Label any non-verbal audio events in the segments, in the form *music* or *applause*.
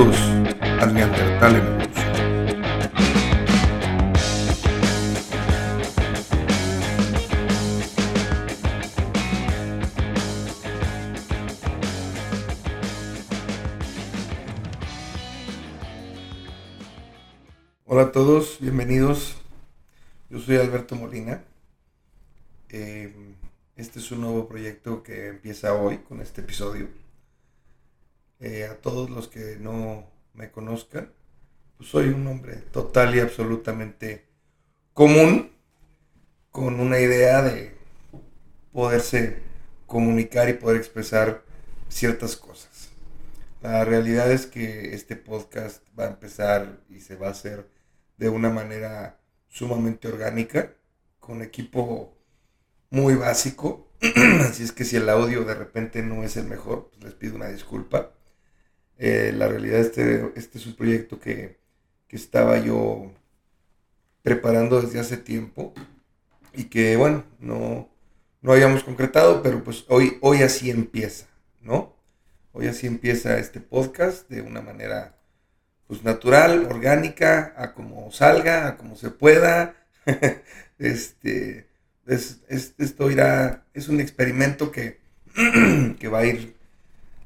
Bienvenidos a Neandertal en. Hola a todos, bienvenidos. Yo soy Alberto Molina. Eh, este es un nuevo proyecto que empieza hoy con este episodio. Eh, a todos los que no me conozcan, pues soy un hombre total y absolutamente común, con una idea de poderse comunicar y poder expresar ciertas cosas. La realidad es que este podcast va a empezar y se va a hacer de una manera sumamente orgánica, con equipo muy básico. *clears throat* Así es que si el audio de repente no es el mejor, pues les pido una disculpa. Eh, la realidad este, este es un proyecto que, estaba yo preparando desde hace tiempo y que bueno, no, no habíamos concretado, pero pues hoy, hoy así empieza, ¿no? Hoy así empieza este podcast de una manera pues natural, orgánica, a como salga, a como se pueda. *laughs* este, es, esto irá, es un experimento que, *clears throat* que va a ir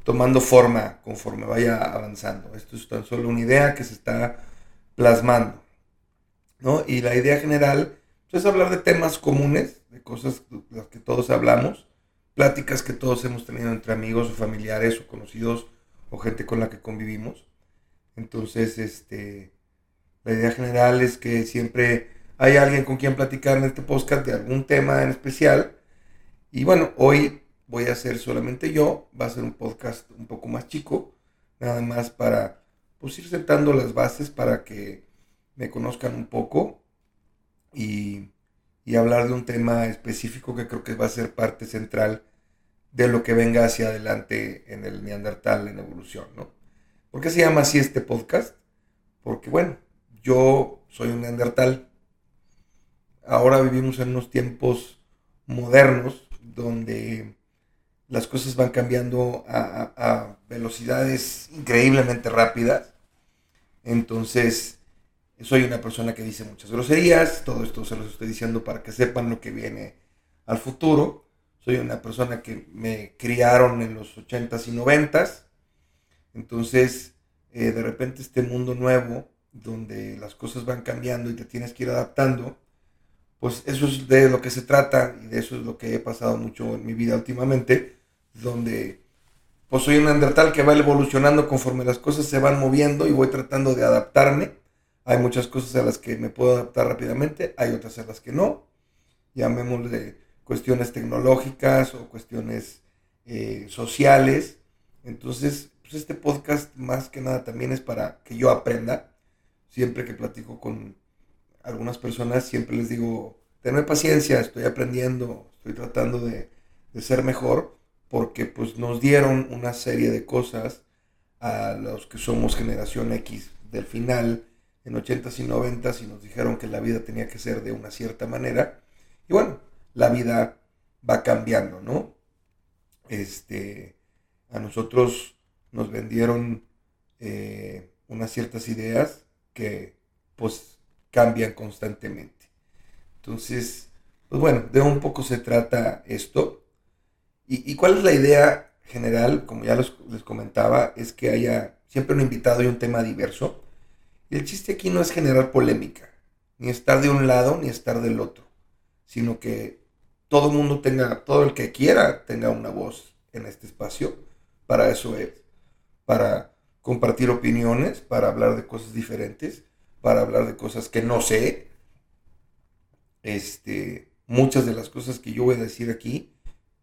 tomando forma conforme vaya avanzando. Esto es tan solo una idea que se está plasmando. ¿no? Y la idea general pues, es hablar de temas comunes, de cosas de las que todos hablamos, pláticas que todos hemos tenido entre amigos o familiares o conocidos o gente con la que convivimos. Entonces, este, la idea general es que siempre hay alguien con quien platicar en este podcast de algún tema en especial. Y bueno, hoy voy a hacer solamente yo, va a ser un podcast un poco más chico, nada más para pues, ir sentando las bases para que me conozcan un poco y, hablar de un tema específico que creo que va a ser parte central de lo que venga hacia adelante en el Neandertal en evolución, ¿no? ¿Por qué se llama así este podcast? Porque bueno, yo soy un Neandertal. Ahora vivimos en unos tiempos modernos donde las cosas van cambiando a, velocidades increíblemente rápidas. Entonces, soy una persona que dice muchas groserías, todo esto se los estoy diciendo para que sepan lo que viene al futuro. Soy una persona que me criaron en los 80s y 90s. Entonces, eh, de repente este mundo nuevo, donde las cosas van cambiando y te tienes que ir adaptando, pues eso es de lo que se trata y de eso es lo que he pasado mucho en mi vida últimamente, donde pues soy un Neandertal que va evolucionando conforme las cosas se van moviendo y voy tratando de adaptarme. Hay muchas cosas a las que me puedo adaptar rápidamente, hay otras a las que no. Llamémosle cuestiones tecnológicas o cuestiones eh, sociales. Entonces, pues este podcast más que nada también es para que yo aprenda. Siempre que platico con algunas personas siempre les digo, tenme paciencia, estoy aprendiendo, estoy tratando de, ser mejor, porque pues nos dieron una serie de cosas a los que somos generación X del final, en 80s y 90s, y nos dijeron que la vida tenía que ser de una cierta manera. Y bueno, la vida va cambiando, ¿no? Este, a nosotros nos vendieron eh, unas ciertas ideas que pues cambian constantemente. Entonces, pues bueno, de un poco se trata esto. ¿Y, cuál es la idea general? Como ya les comentaba, es que haya siempre un invitado y un tema diverso. Y el chiste aquí no es generar polémica, ni estar de un lado ni estar del otro, sino que todo el mundo tenga, todo el que quiera tenga una voz en este espacio. Para eso es, para compartir opiniones, para hablar de cosas diferentes para hablar de cosas que no sé. Este, muchas de las cosas que yo voy a decir aquí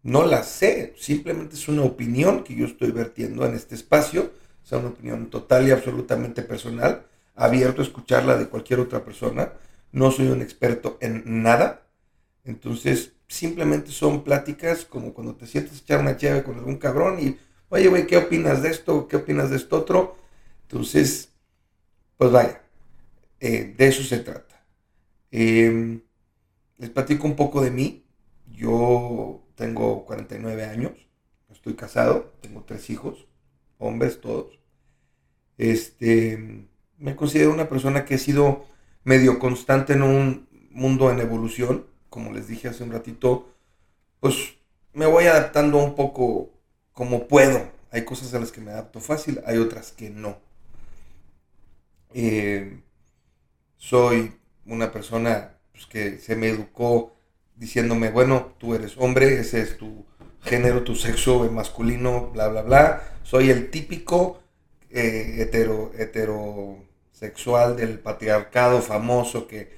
no las sé, simplemente es una opinión que yo estoy vertiendo en este espacio, o sea, una opinión total y absolutamente personal, abierto a escucharla de cualquier otra persona. No soy un experto en nada, entonces simplemente son pláticas como cuando te sientes a echar una chave con algún cabrón y, oye, güey, ¿qué opinas de esto? ¿Qué opinas de esto otro? Entonces, pues vaya, eh, de eso se trata. Em, les platico un poco de mí. Yo tengo 49 años, estoy casado, tengo tres hijos, hombres todos. Este, me considero una persona que ha sido medio constante en un mundo en evolución. Como les dije hace un ratito, pues me voy adaptando un poco como puedo. Hay cosas a las que me adapto fácil, hay otras que no. Eh, soy una persona pues, que se me educó diciéndome, bueno, tú eres hombre, ese es tu género, tu sexo masculino, bla, bla, bla. Soy el típico eh, hetero, heterosexual del patriarcado famoso que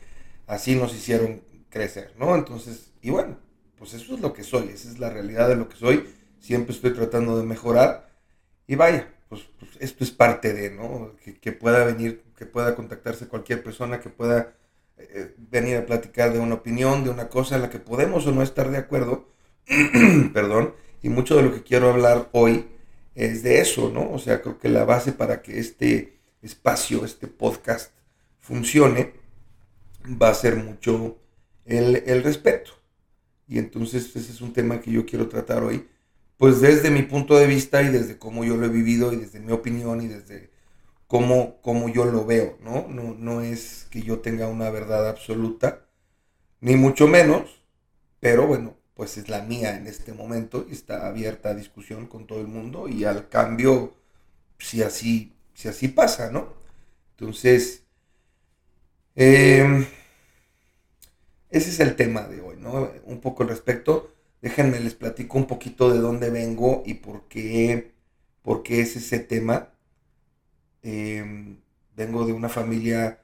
así nos hicieron crecer, ¿no? Entonces, y bueno, pues eso es lo que soy, esa es la realidad de lo que soy. Siempre estoy tratando de mejorar. Y vaya, esto es parte de, ¿no? Que, pueda venir, que pueda contactarse cualquier persona, que pueda eh, venir a platicar de una opinión, de una cosa en la que podemos o no estar de acuerdo. *clears throat* Perdón. Y mucho de lo que quiero hablar hoy es de eso, ¿no? O sea, creo que la base para que este espacio, este podcast funcione, va a ser mucho el, el respeto. Y entonces ese es un tema que yo quiero tratar hoy, pues desde mi punto de vista y desde cómo yo lo he vivido y desde mi opinión y desde cómo, cómo yo lo veo, ¿no? ¿no? No es que yo tenga una verdad absoluta, ni mucho menos, pero bueno, pues es la mía en este momento y está abierta a discusión con todo el mundo y al cambio, si así, si así pasa, ¿no? Entonces, eh, ese es el tema de hoy, ¿no? Un poco al respecto. Déjenme les platico un poquito de dónde vengo y por qué, por qué es ese tema. Em, vengo de una familia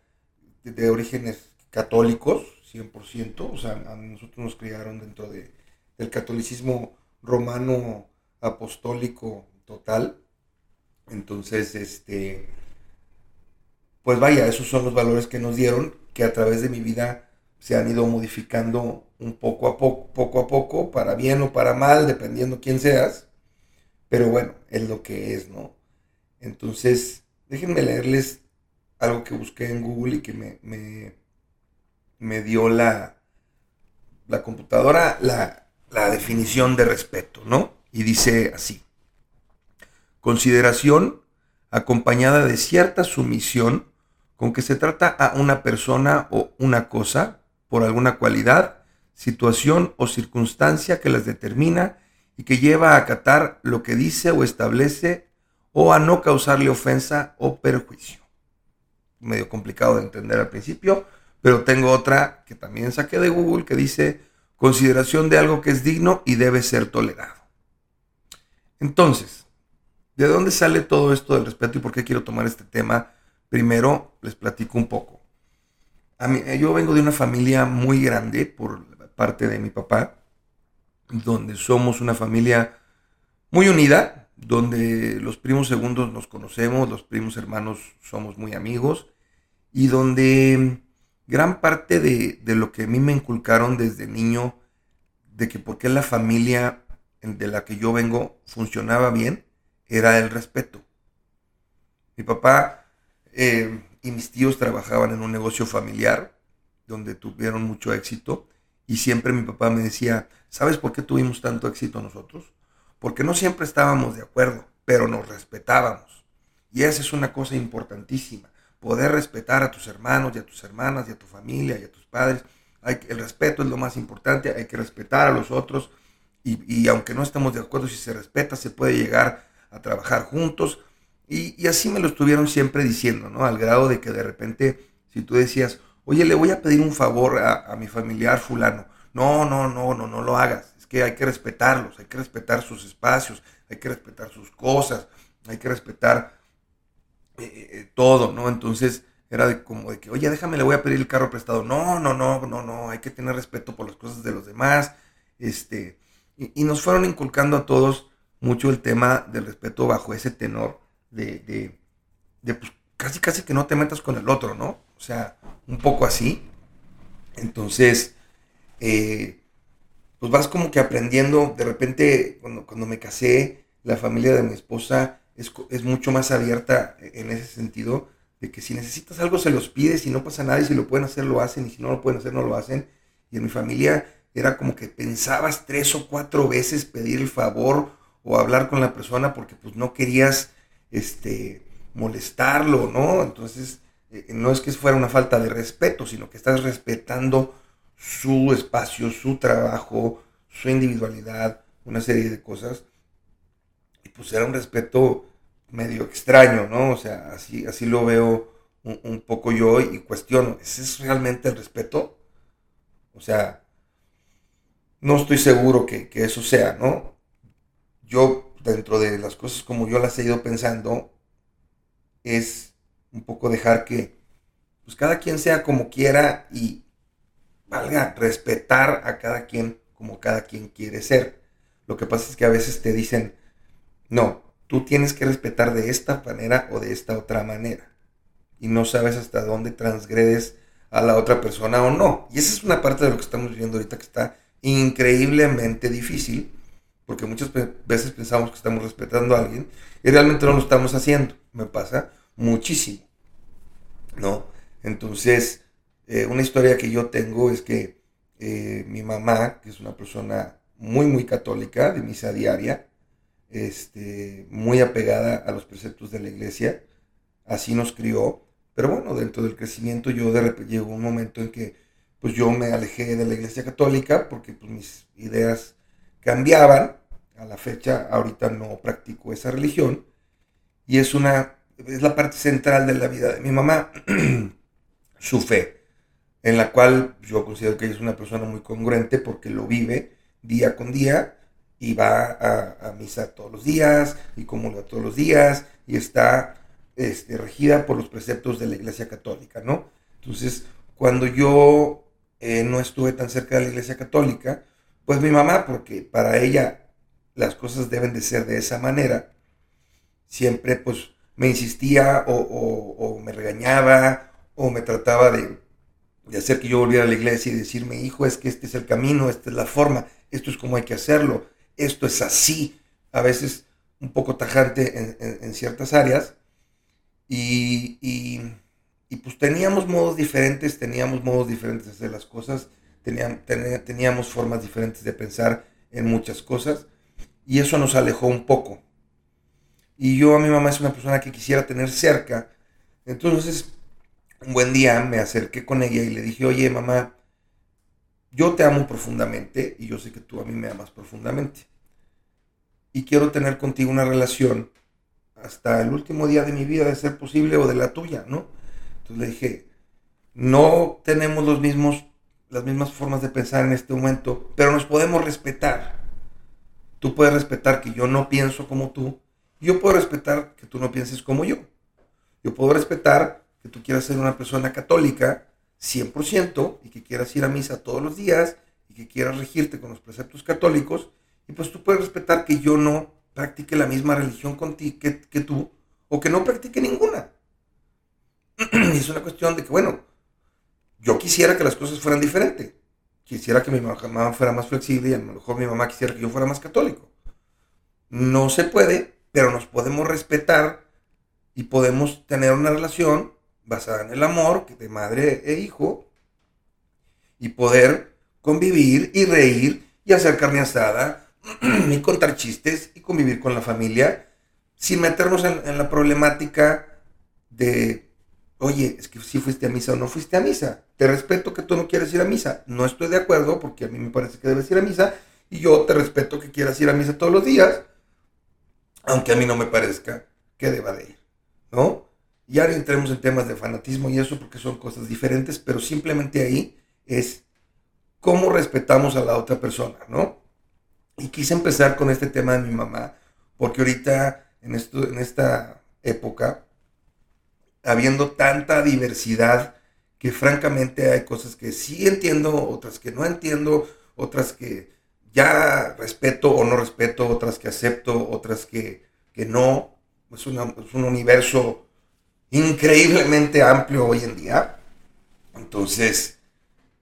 de, orígenes católicos, 100%, o sea, a nosotros nos criaron dentro de, del catolicismo romano apostólico total. Entonces, este, pues vaya, esos son los valores que nos dieron, que a través de mi vida se han ido modificando un poco a poco, poco a poco, para bien o para mal, dependiendo quién seas. Pero bueno, es lo que es, ¿no? Entonces, déjenme leerles algo que busqué en Google y que me, me, dio la, la computadora, la, la definición de respeto, ¿no? Y dice así, consideración acompañada de cierta sumisión con que se trata a una persona o una cosa por alguna cualidad, situación o circunstancia que las determina y que lleva a acatar lo que dice o establece o a no causarle ofensa o perjuicio. Medio complicado de entender al principio, pero tengo otra que también saqué de Google que dice consideración de algo que es digno y debe ser tolerado. Entonces, ¿de dónde sale todo esto del respeto y por qué quiero tomar este tema? Primero les platico un poco yo vengo de una familia muy grande por parte de mi papá, donde somos una familia muy unida, donde los primos segundos nos conocemos, los primos hermanos somos muy amigos, y donde gran parte de, de lo que a mí me inculcaron desde niño, de que por qué la familia de la que yo vengo funcionaba bien, era el respeto. Mi papá eh, y mis tíos trabajaban en un negocio familiar donde tuvieron mucho éxito y siempre mi papá me decía, ¿sabes por qué tuvimos tanto éxito nosotros? Porque no siempre estábamos de acuerdo, pero nos respetábamos. Y esa es una cosa importantísima, poder respetar a tus hermanos y a tus hermanas y a tu familia y a tus padres. El respeto es lo más importante, hay que respetar a los otros y, y aunque no estemos de acuerdo, si se respeta, se puede llegar a trabajar juntos y, así me lo estuvieron siempre diciendo, ¿no? Al grado de que de repente, si tú decías, oye, le voy a pedir un favor a, mi familiar fulano, no, no, no, no, no lo hagas. Es que hay que respetarlos, hay que respetar sus espacios, hay que respetar sus cosas, hay que respetar eh, eh, eh, todo, ¿no? Entonces era de, como de que, oye, déjame, le voy a pedir el carro prestado. No, no, no, no, no, hay que tener respeto por las cosas de los demás. Este, y, y nos fueron inculcando a todos mucho el tema del respeto bajo ese tenor de, de, pues, casi casi que no te metas con el otro, ¿no? O sea, un poco así. Entonces, eh, pues vas como que aprendiendo, de repente, cuando, cuando me casé, la familia de mi esposa es, es, mucho más abierta en ese sentido, de que si necesitas algo se los pides y no pasa nada, y si lo pueden hacer lo hacen, y si no lo pueden hacer no lo hacen. Y en mi familia era como que pensabas tres o cuatro veces pedir el favor o hablar con la persona porque pues no querías este, molestarlo, ¿no? Entonces, eh, no es que fuera una falta de respeto, sino que estás respetando su espacio, su trabajo, su individualidad, una serie de cosas. Y pues era un respeto medio extraño, ¿no? O sea, así, así lo veo un, poco yo y cuestiono, ¿ese es realmente el respeto? O sea, no estoy seguro que, que eso sea, ¿no? Yo, dentro de las cosas como yo las he ido pensando, es un poco dejar que pues cada quien sea como quiera y valga respetar a cada quien como cada quien quiere ser. Lo que pasa es que a veces te dicen, no, tú tienes que respetar de esta manera o de esta otra manera. Y no sabes hasta dónde transgredes a la otra persona o no. Y esa es una parte de lo que estamos viviendo ahorita que está increíblemente difícil, porque muchas veces pensamos que estamos respetando a alguien y realmente no lo estamos haciendo. Me pasa muchísimo, ¿no? Entonces, eh, una historia que yo tengo es que eh, mi mamá, que es una persona muy, muy católica, de misa diaria, este, muy apegada a los preceptos de la iglesia, así nos crió, pero bueno, dentro del crecimiento yo de repente llegó un momento en que pues yo me alejé de la iglesia católica porque pues mis ideas cambiaban, a la fecha ahorita no practico esa religión, y es una, es la parte central de la vida de mi mamá, *clears throat* su fe en la cual yo considero que ella es una persona muy congruente porque lo vive día con día y va a, misa todos los días y comulga todos los días y está este, regida por los preceptos de la Iglesia Católica, ¿no? Entonces, cuando yo eh, no estuve tan cerca de la Iglesia Católica, pues mi mamá, porque para ella las cosas deben de ser de esa manera, siempre pues me insistía o me regañaba o me trataba de, hacer que yo volviera a la iglesia y decirme, hijo, es que este es el camino, esta es la forma, esto es como hay que hacerlo, esto es así, a veces un poco tajante en, ciertas áreas. Y, y, pues teníamos modos diferentes, teníamos modos diferentes de las cosas, teníamos, formas diferentes de pensar en muchas cosas y eso nos alejó un poco. Y yo a mi mamá es una persona que quisiera tener cerca, entonces un buen día me acerqué con ella y le dije, oye mamá, yo te amo profundamente y yo sé que tú a mí me amas profundamente. Y quiero tener contigo una relación hasta el último día de mi vida, de ser posible, o de la tuya, ¿no? Entonces le dije, no tenemos los mismos, las mismas formas de pensar en este momento, pero nos podemos respetar. Tú puedes respetar que yo no pienso como tú, yo puedo respetar que tú no pienses como yo. Yo puedo respetar que tú quieras ser una persona católica 100% y que quieras ir a misa todos los días y que quieras regirte con los preceptos católicos, y pues tú puedes respetar que yo no practique la misma religión contigo que, que tú o que no practique ninguna. *clears throat* y es una cuestión de que, bueno, yo quisiera que las cosas fueran diferentes. Quisiera que mi mamá fuera más flexible y a lo mejor mi mamá quisiera que yo fuera más católico. No se puede, pero nos podemos respetar y podemos tener una relación basada en el amor de madre e hijo y poder convivir y reír y hacer carne asada *clears throat* y contar chistes y convivir con la familia sin meternos en, la problemática de, oye, es que si fuiste a misa o no fuiste a misa. Te respeto que tú no quieres ir a misa. No estoy de acuerdo porque a mí me parece que debes ir a misa y yo te respeto que quieras ir a misa todos los días, aunque a mí no me parezca que deba de ir, ¿no? Ya entremos en temas de fanatismo y eso porque son cosas diferentes, pero simplemente ahí es cómo respetamos a la otra persona, ¿no? Y quise empezar con este tema de mi mamá, porque ahorita, en, esto, en esta época, habiendo tanta diversidad, que francamente hay cosas que sí entiendo, otras que no entiendo, otras que ya respeto o no respeto, otras que acepto, otras que, que no. Es, es un universo increíblemente amplio hoy en día. Entonces,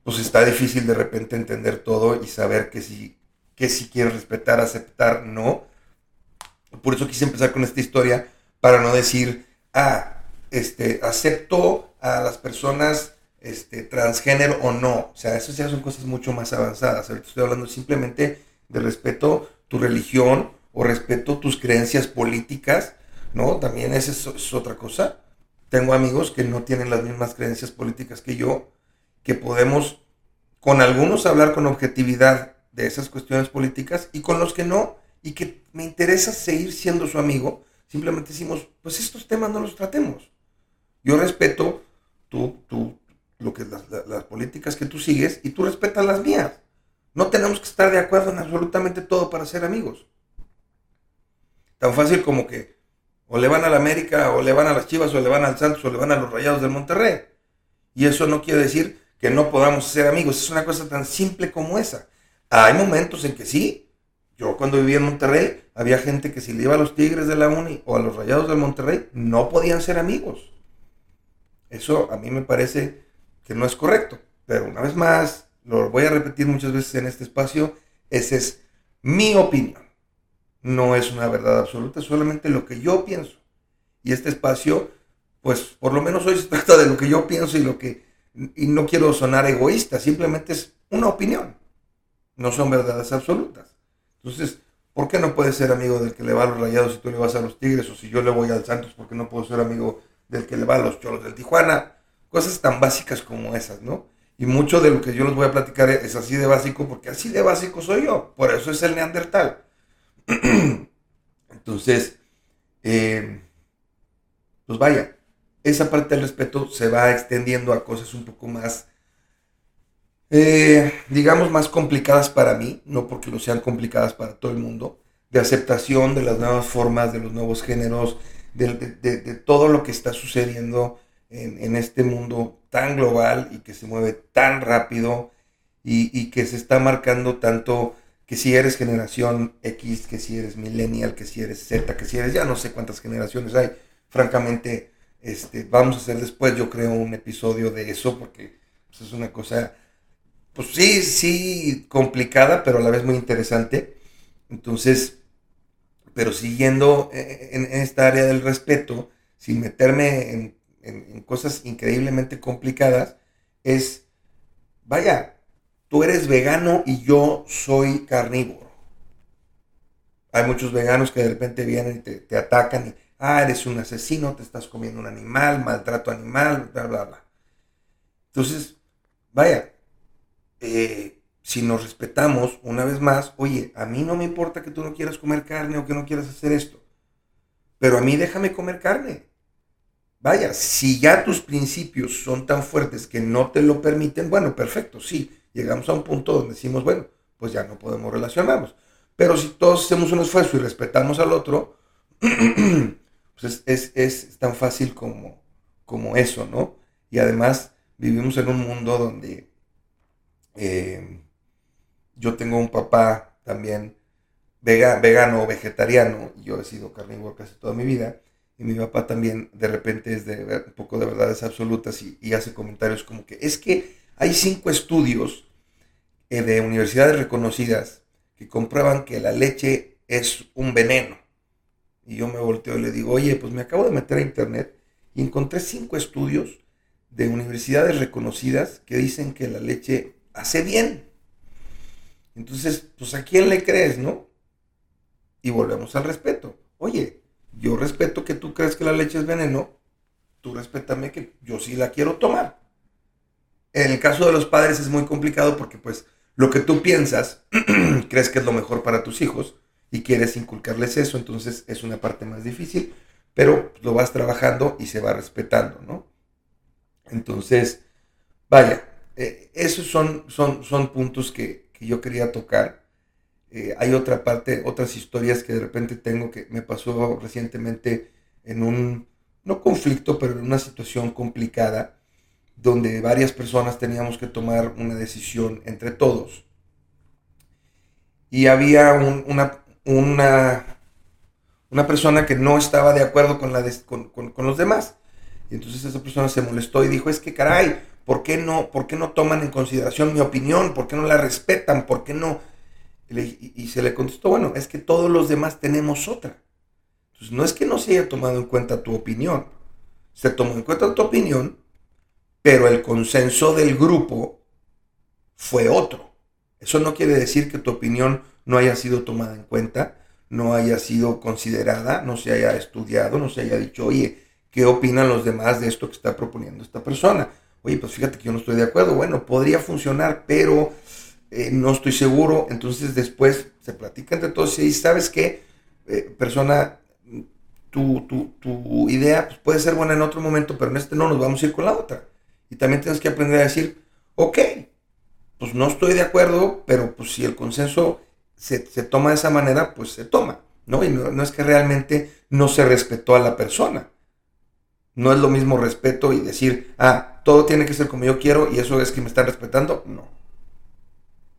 pues está difícil de repente entender todo y saber que si, que si quiero respetar, aceptar, no. Por eso quise empezar con esta historia para no decir, ah, este, acepto a las personas este, transgénero o no. O sea, eso ya son cosas mucho más avanzadas. Ahorita estoy hablando simplemente de respeto tu religión o respeto tus creencias políticas ¿no? También esa es, otra cosa. Tengo amigos que no tienen las mismas creencias políticas que yo, que podemos con algunos hablar con objetividad de esas cuestiones políticas y con los que no, y que me interesa seguir siendo su amigo, simplemente decimos, pues estos temas no los tratemos. Yo respeto tú, tú, lo que las, las políticas que tú sigues y tú respetas las mías. No tenemos que estar de acuerdo en absolutamente todo para ser amigos. Tan fácil como que o le van a la América, o le van a las Chivas, o le van al Santos, o le van a los Rayados del Monterrey. Y eso no quiere decir que no podamos ser amigos. Es una cosa tan simple como esa. Hay momentos en que sí. Yo cuando vivía en Monterrey, había gente que si le iba a los Tigres de la Uni o a los Rayados del Monterrey, no podían ser amigos. Eso a mí me parece que no es correcto. Pero una vez más, lo voy a repetir muchas veces en este espacio, esa es mi opinión. No es una verdad absoluta, solamente lo que yo pienso. Y este espacio, pues por lo menos hoy se *laughs* trata de lo que yo pienso y lo que... Y no quiero sonar egoísta, simplemente es una opinión. No son verdades absolutas. Entonces, ¿por qué no puedes ser amigo del que le va a los rayados si tú le vas a los tigres? O si yo le voy al Santos, ¿por qué no puedo ser amigo del que le va a los cholos del Tijuana? Cosas tan básicas como esas, ¿no? Y mucho de lo que yo les voy a platicar es así de básico, porque así de básico soy yo. Por eso es el neandertal. *clears throat* Entonces, eh, pues vaya, esa parte del respeto se va extendiendo a cosas un poco más, eh, digamos, más complicadas para mí, no porque lo sean complicadas para todo el mundo, de aceptación de las nuevas formas, de los nuevos géneros, de, todo lo que está sucediendo en, este mundo tan global y que se mueve tan rápido y que se está marcando tanto que si eres generación X, que si eres millennial, que si eres Z, que si eres ya no sé cuántas generaciones hay. Francamente, este, vamos a hacer después, yo creo, un episodio de eso, porque pues, es una cosa, pues sí, sí, complicada, pero a la vez muy interesante. Entonces, pero siguiendo eh, en, esta área del respeto, sin meterme en, en cosas increíblemente complicadas, es, vaya, tú eres vegano y yo soy carnívoro. Hay muchos veganos que de repente vienen y te, atacan y, ah, eres un asesino, te estás comiendo un animal, maltrato animal, bla, bla, bla. Entonces, vaya, eh, si nos respetamos, una vez más, oye, a mí no me importa que tú no quieras comer carne o que no quieras hacer esto, pero a mí déjame comer carne. Vaya, si ya tus principios son tan fuertes que no te lo permiten, bueno, perfecto, sí, llegamos a un punto donde decimos, bueno, pues ya no podemos relacionarnos. Pero si todos hacemos un esfuerzo y respetamos al otro, *clears throat* pues es, tan fácil como, como eso, ¿no? Y además vivimos en un mundo donde eh, yo tengo un papá también vegano o vegetariano, y yo he sido carnívoro casi toda mi vida, y mi papá también de repente es de un poco de verdades absolutas y, hace comentarios como que es que hay cinco estudios eh, de universidades reconocidas que comprueban que la leche es un veneno. Y yo me volteo y le digo, oye, pues me acabo de meter a internet y encontré cinco estudios de universidades reconocidas que dicen que la leche hace bien. Entonces, pues a quién le crees, ¿no? Y volvemos al respeto. Oye, yo respeto que tú crees que la leche es veneno, tú respétame que yo sí la quiero tomar. En el caso de los padres es muy complicado porque pues lo que tú piensas, *clears throat* crees que es lo mejor para tus hijos y quieres inculcarles eso, entonces es una parte más difícil, pero lo vas trabajando y se va respetando, ¿no? Entonces, vaya, eh, esos son, son, son puntos que, yo quería tocar. Eh, hay otra parte, otras historias que de repente tengo que me pasó recientemente en un, no conflicto, pero en una situación complicada donde varias personas teníamos que tomar una decisión entre todos. Y había una, una, una, persona que no estaba de acuerdo con, la con, con, los demás. Y entonces esa persona se molestó y dijo, es que caray, ¿por qué, no, ¿por qué no toman en consideración mi opinión? ¿Por qué no la respetan? ¿Por qué no? Y, y se le contestó, bueno, es que todos los demás tenemos otra. Entonces no es que no se haya tomado en cuenta tu opinión. Se tomó en cuenta tu opinión, pero el consenso del grupo fue otro. Eso no quiere decir que tu opinión no haya sido tomada en cuenta, no haya sido considerada, no se haya estudiado, no se haya dicho, oye, ¿qué opinan los demás de esto que está proponiendo esta persona? Oye, pues fíjate que yo no estoy de acuerdo. Bueno, podría funcionar, pero eh, no estoy seguro. Entonces después se platica entre todos y sabes qué, eh, persona, tu, tu, tu idea pues, puede ser buena en otro momento, pero en este no, nos vamos a ir con la otra. Y también tienes que aprender a decir, ok, pues no estoy de acuerdo, pero pues si el consenso se, toma de esa manera, pues se toma, ¿no? Y no, es que realmente no se respetó a la persona. No es lo mismo respeto y decir, ah, todo tiene que ser como yo quiero y eso es que me están respetando. No.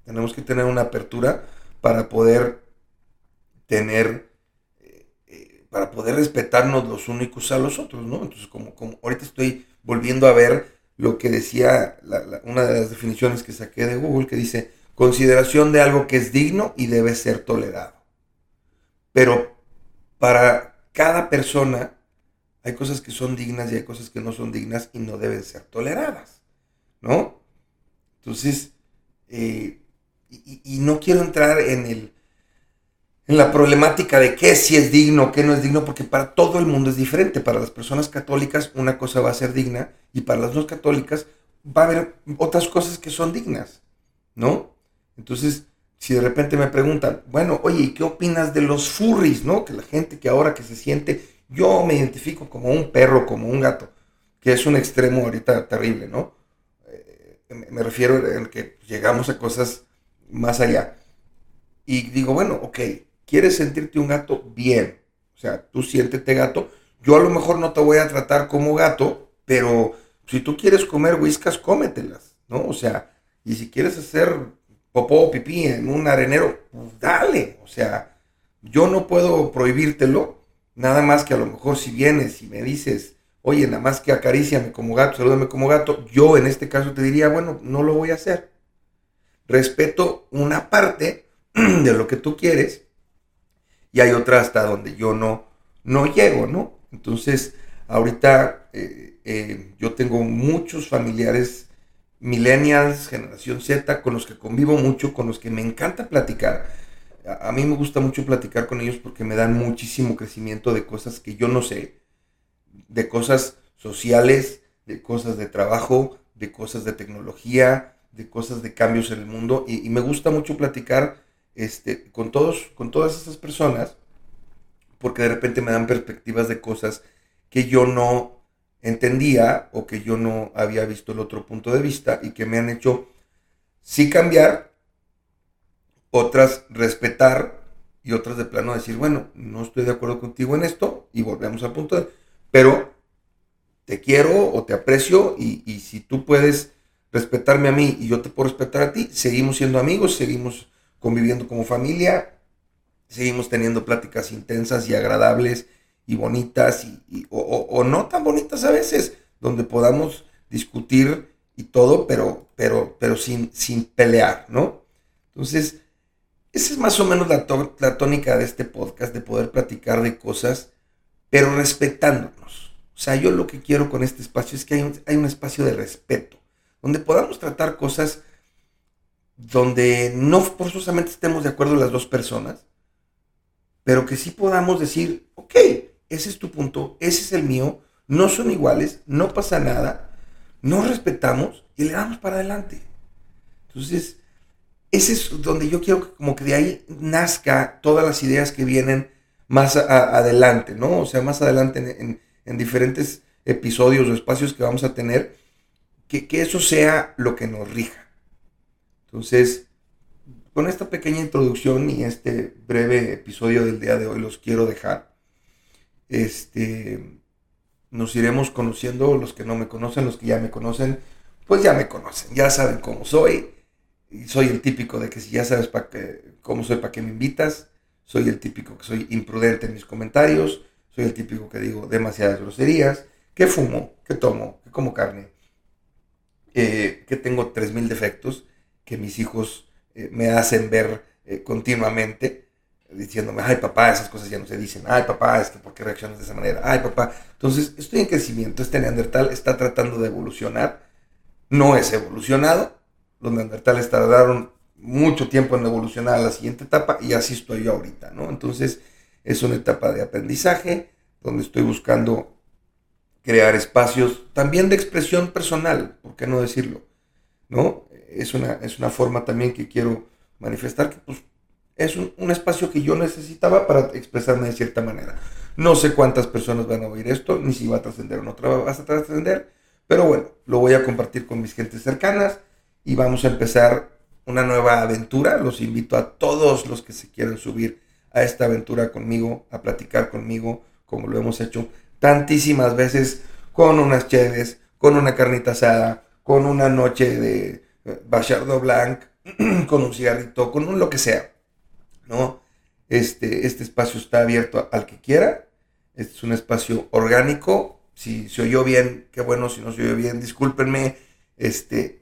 Tenemos que tener una apertura para poder tener, eh, eh, para poder respetarnos los únicos a los otros, ¿no? Entonces, como, como ahorita estoy volviendo a ver lo que decía una de las definiciones que saqué de Google, que dice consideración de algo que es digno y debe ser tolerado. Pero para cada persona hay cosas que son dignas y hay cosas que no son dignas y no deben ser toleradas, ¿no? Entonces, eh, y, no quiero entrar en el en la problemática de qué si es digno, qué no es digno, porque para todo el mundo es diferente. Para las personas católicas una cosa va a ser digna y para las no católicas va a haber otras cosas que son dignas, ¿no? Entonces, si de repente me preguntan, bueno, oye, ¿y qué opinas de los furries, no? Que la gente que ahora que se siente, yo me identifico como un perro, como un gato, que es un extremo ahorita terrible, ¿no? Eh, me refiero en que llegamos a cosas más allá. Y digo, bueno, ok, ¿Quieres sentirte un gato? Bien. O sea, tú siéntete gato. Yo a lo mejor no te voy a tratar como gato, pero si tú quieres comer whiskas, cómetelas, ¿no? O sea, y si quieres hacer popó o pipí en un arenero, pues dale. O sea, yo no puedo prohibírtelo, nada más que a lo mejor si vienes y me dices, oye, nada más que acaríciame como gato, salúdame como gato, yo en este caso te diría, bueno, no lo voy a hacer. Respeto una parte *clears throat* de lo que tú quieres y hay otra hasta donde yo no, no llego, ¿no? Entonces, ahorita eh, eh, yo tengo muchos familiares millennials, generación Z, con los que convivo mucho, con los que me encanta platicar. A, a, mí me gusta mucho platicar con ellos porque me dan muchísimo crecimiento de cosas que yo no sé, de cosas sociales, de cosas de trabajo, de cosas de tecnología, de cosas de cambios en el mundo. Y, me gusta mucho platicar este, con, todos, con todas esas personas, porque de repente me dan perspectivas de cosas que yo no entendía o que yo no había visto el otro punto de vista y que me han hecho sí cambiar, otras respetar y otras de plano decir, bueno, no estoy de acuerdo contigo en esto y volvemos al punto pero te quiero o te aprecio y, y si tú puedes respetarme a mí y yo te puedo respetar a ti, seguimos siendo amigos, seguimos conviviendo como familia, seguimos teniendo pláticas intensas y agradables y bonitas y, o, no tan bonitas a veces, donde podamos discutir y todo, pero, pero, pero sin, sin pelear, ¿no? Entonces, esa es más o menos la, la tónica de este podcast, de poder platicar de cosas, pero respetándonos. O sea, yo lo que quiero con este espacio es que hay un, hay un espacio de respeto, donde podamos tratar cosas donde no forzosamente estemos de acuerdo las dos personas, pero que sí podamos decir, ok, ese es tu punto, ese es el mío, no son iguales, no pasa nada, nos respetamos y le damos para adelante. Entonces, ese es donde yo quiero que como que de ahí nazca todas las ideas que vienen más adelante, ¿no? O sea, más adelante en, diferentes episodios o espacios que vamos a tener, que eso sea lo que nos rija. Entonces, con esta pequeña introducción y este breve episodio del día de hoy los quiero dejar. Este, nos iremos conociendo, los que no me conocen, los que ya me conocen, pues ya me conocen, ya saben cómo soy. Soy el típico de que si ya sabes pa que, cómo soy, para qué me invitas. Soy el típico que soy imprudente en mis comentarios. Soy el típico que digo demasiadas groserías. Que fumo, que tomo, que como carne. Eh, que tengo 3.000 defectos que mis hijos eh, me hacen ver eh, continuamente, diciéndome, ay papá, esas cosas ya no se dicen, ay papá, es que ¿por qué reaccionas de esa manera? Ay papá. Entonces, estoy en crecimiento, este neandertal está tratando de evolucionar, no es evolucionado, los neandertales tardaron mucho tiempo en evolucionar a la siguiente etapa y así estoy yo ahorita, ¿no? Entonces es una etapa de aprendizaje donde estoy buscando crear espacios también de expresión personal, ¿por qué no decirlo? ¿No? Es una, es una forma también que quiero manifestar que pues, es un, espacio que yo necesitaba para expresarme de cierta manera. No sé cuántas personas van a oír esto, ni si va a trascender o no va a trascender, pero bueno, lo voy a compartir con mis gentes cercanas y vamos a empezar una nueva aventura. Los invito a todos los que se quieran subir a esta aventura conmigo, a platicar conmigo, como lo hemos hecho tantísimas veces, con unas cheves, con una carnita asada, con una noche de eh, Bachardo Blanc, *clears throat* con un cigarrito, con un lo que sea. ¿no? Este, este espacio está abierto al que quiera. Este es un espacio orgánico. Si se oyó bien, qué bueno. Si no se oyó bien, discúlpenme. Este,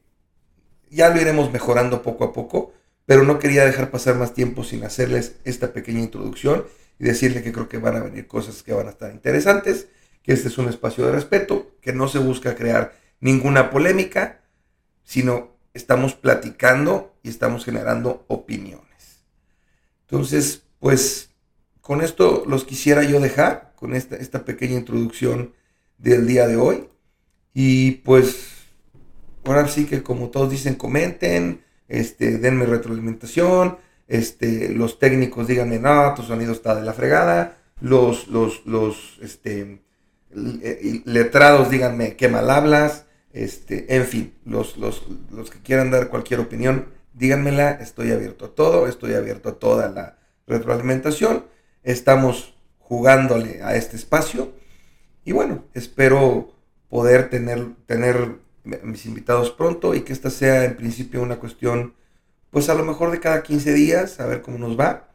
ya lo iremos mejorando poco a poco, pero no quería dejar pasar más tiempo sin hacerles esta pequeña introducción y decirle que creo que van a venir cosas que van a estar interesantes, que este es un espacio de respeto, que no se busca crear ninguna polémica, sino estamos platicando y estamos generando opiniones. Entonces, pues con esto los quisiera yo dejar, con esta, esta pequeña introducción del día de hoy. Y pues sí que como todos dicen, comenten, este, denme retroalimentación, este, los técnicos díganme, no, tu sonido está de la fregada, los, los, los, este, letrados díganme qué mal hablas, este, en fin, los, los, los que quieran dar cualquier opinión, díganmela, estoy abierto a todo, estoy abierto a toda la retroalimentación, estamos jugándole a este espacio y bueno, espero poder tener, tener mis invitados pronto y que esta sea en principio una cuestión, pues a lo mejor de cada 15 días, a ver cómo nos va.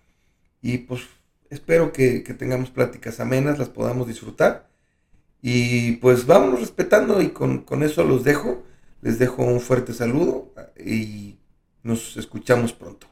Y pues espero que, tengamos pláticas amenas, las podamos disfrutar. Y pues vámonos respetando y con, con eso los dejo. Les dejo un fuerte saludo y nos escuchamos pronto.